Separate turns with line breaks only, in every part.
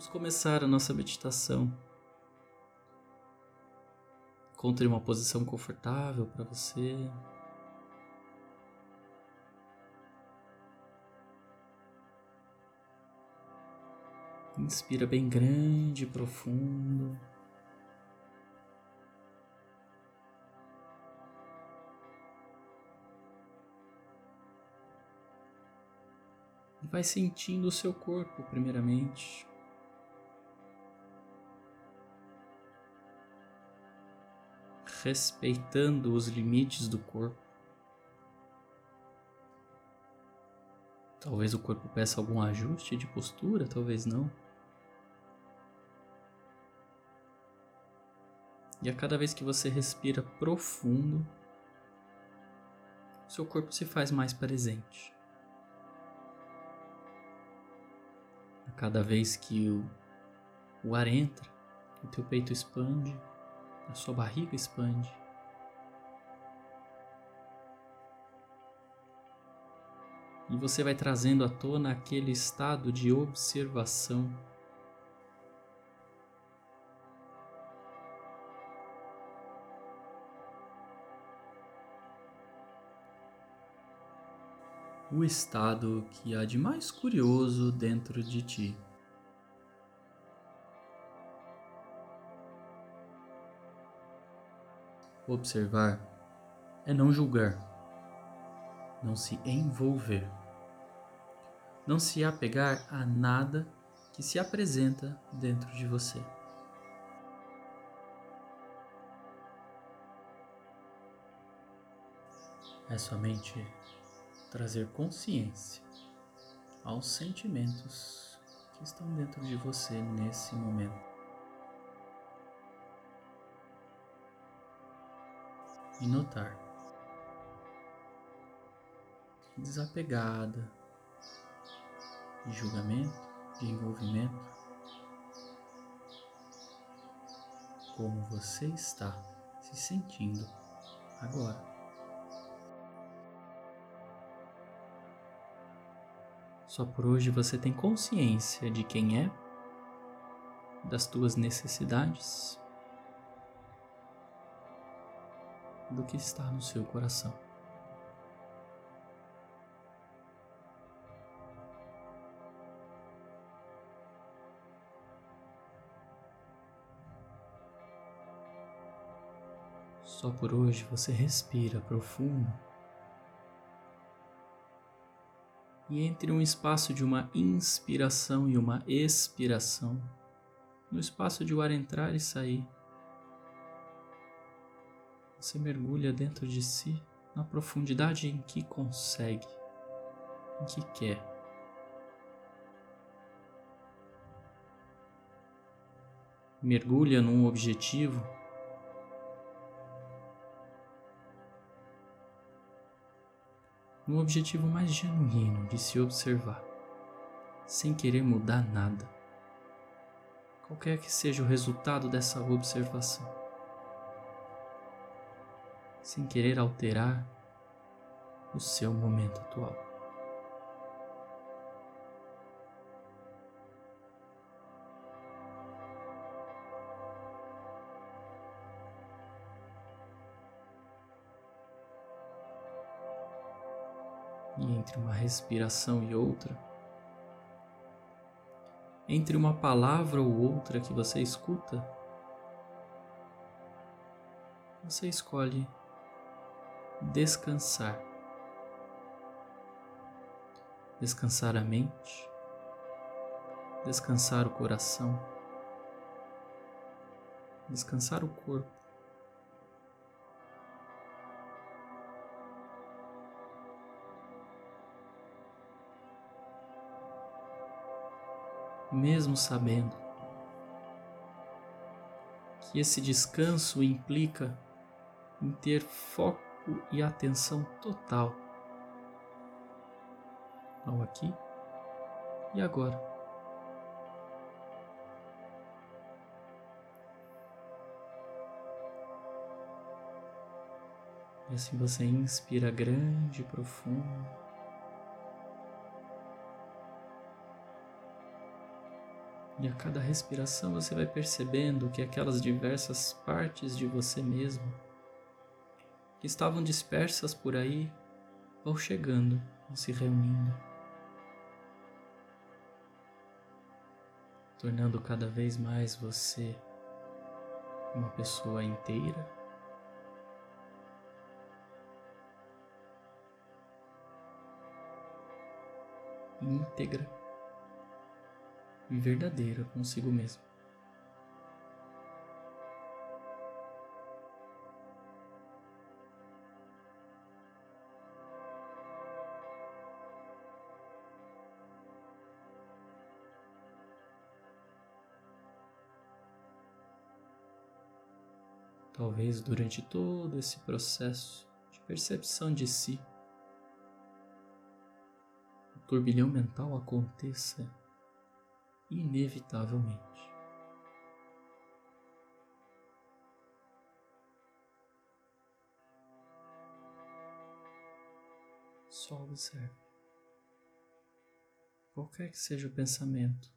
Vamos começar a nossa meditação. Encontre uma posição confortável para você. Inspira bem grande e profundo. E vai sentindo o seu corpo, primeiramente. Respeitando os limites do corpo. Talvez o corpo peça algum ajuste de postura, talvez não. E a cada vez que você respira profundo, seu corpo se faz mais presente. A cada vez que o, o ar entra, o teu peito expande a sua barriga expande. E você vai trazendo à tona aquele estado de observação. O estado que há de mais curioso dentro de ti. Observar é não julgar, não se envolver, não se apegar a nada que se apresenta dentro de você. É somente trazer consciência aos sentimentos que estão dentro de você nesse momento. E notar. Desapegada de julgamento, de envolvimento, como você está se sentindo agora. Só por hoje você tem consciência de quem é, das tuas necessidades do que está no seu coração. Só por hoje você respira profundo e entre um espaço de uma inspiração e uma expiração, no espaço de o ar entrar e sair, você mergulha dentro de si na profundidade em que consegue, em que quer. Mergulha num objetivo. Num objetivo mais genuíno de se observar, sem querer mudar nada, qualquer que seja o resultado dessa observação sem querer alterar o seu momento atual. E entre uma respiração e outra, entre uma palavra ou outra que você escuta, você escolhe descansar. Descansar a mente, descansar o coração, descansar o corpo. Mesmo sabendo que esse descanso implica em ter foco foco e atenção total ao aqui e agora. E assim você inspira grande e profundo. E a cada respiração você vai percebendo que aquelas diversas partes de você mesmo que estavam dispersas por aí vão chegando, vão se reunindo, tornando cada vez mais você uma pessoa inteira. íntegra e verdadeira consigo mesmo. Talvez durante todo esse processo de percepção de si, o turbilhão mental aconteça inevitavelmente. Só observe. Qualquer que seja o pensamento,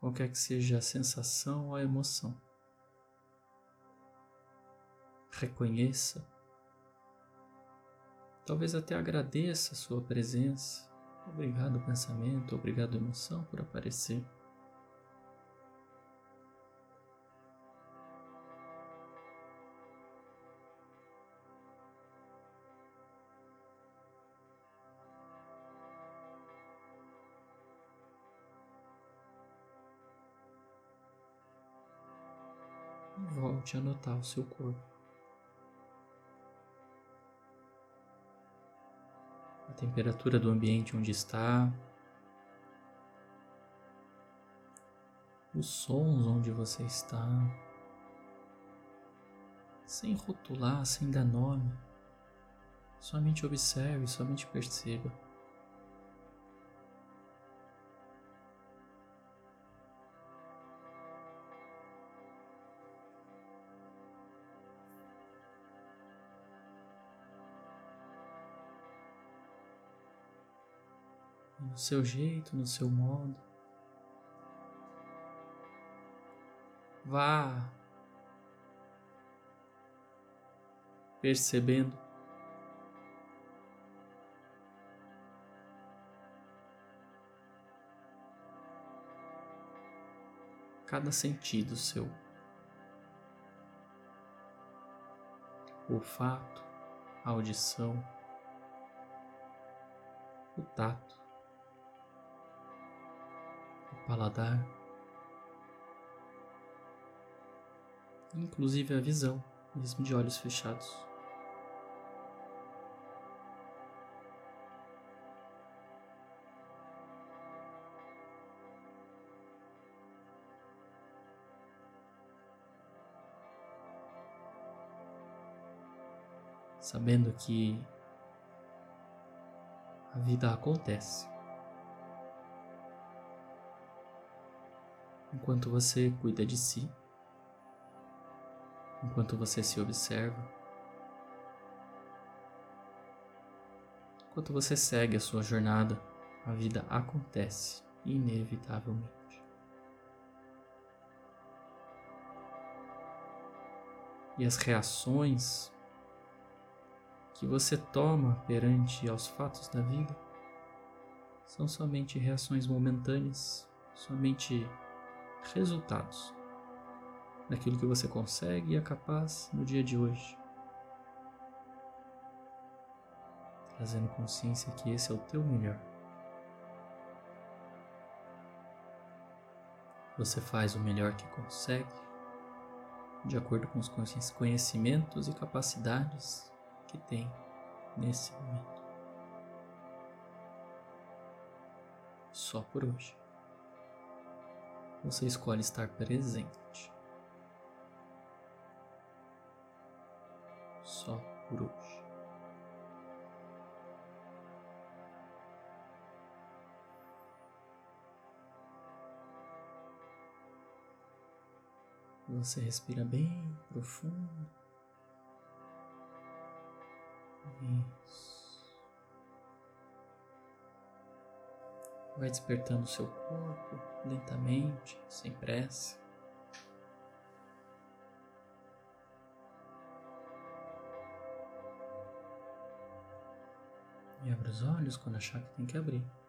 qualquer que seja a sensação ou a emoção, reconheça, talvez até agradeça a sua presença Obrigado, pensamento, obrigado, emoção, por aparecer. Volte a notar o seu corpo. A temperatura do ambiente onde está, os sons onde você está, sem rotular, sem dar nome, somente observe, somente perceba. No seu jeito, no seu modo. Vá percebendo cada sentido seu. Olfato, audição, o tato, paladar, inclusive a visão, mesmo de olhos fechados. Sabendo que a vida acontece. Enquanto você cuida de si, enquanto você se observa, enquanto você segue a sua jornada, a vida acontece inevitavelmente. E as reações que você toma perante aos fatos da vida são somente reações momentâneas, somente resultados daquilo que você consegue e é capaz no dia de hoje. Trazendo consciência que esse é o teu melhor. Você faz o melhor que consegue, de acordo com os conhecimentos e capacidades que tem nesse momento. Só por hoje você escolhe estar presente. Só por hoje. Você respira bem profundo. Isso. Vai despertando o seu corpo lentamente, sem pressa. E abra os olhos quando achar que tem que abrir.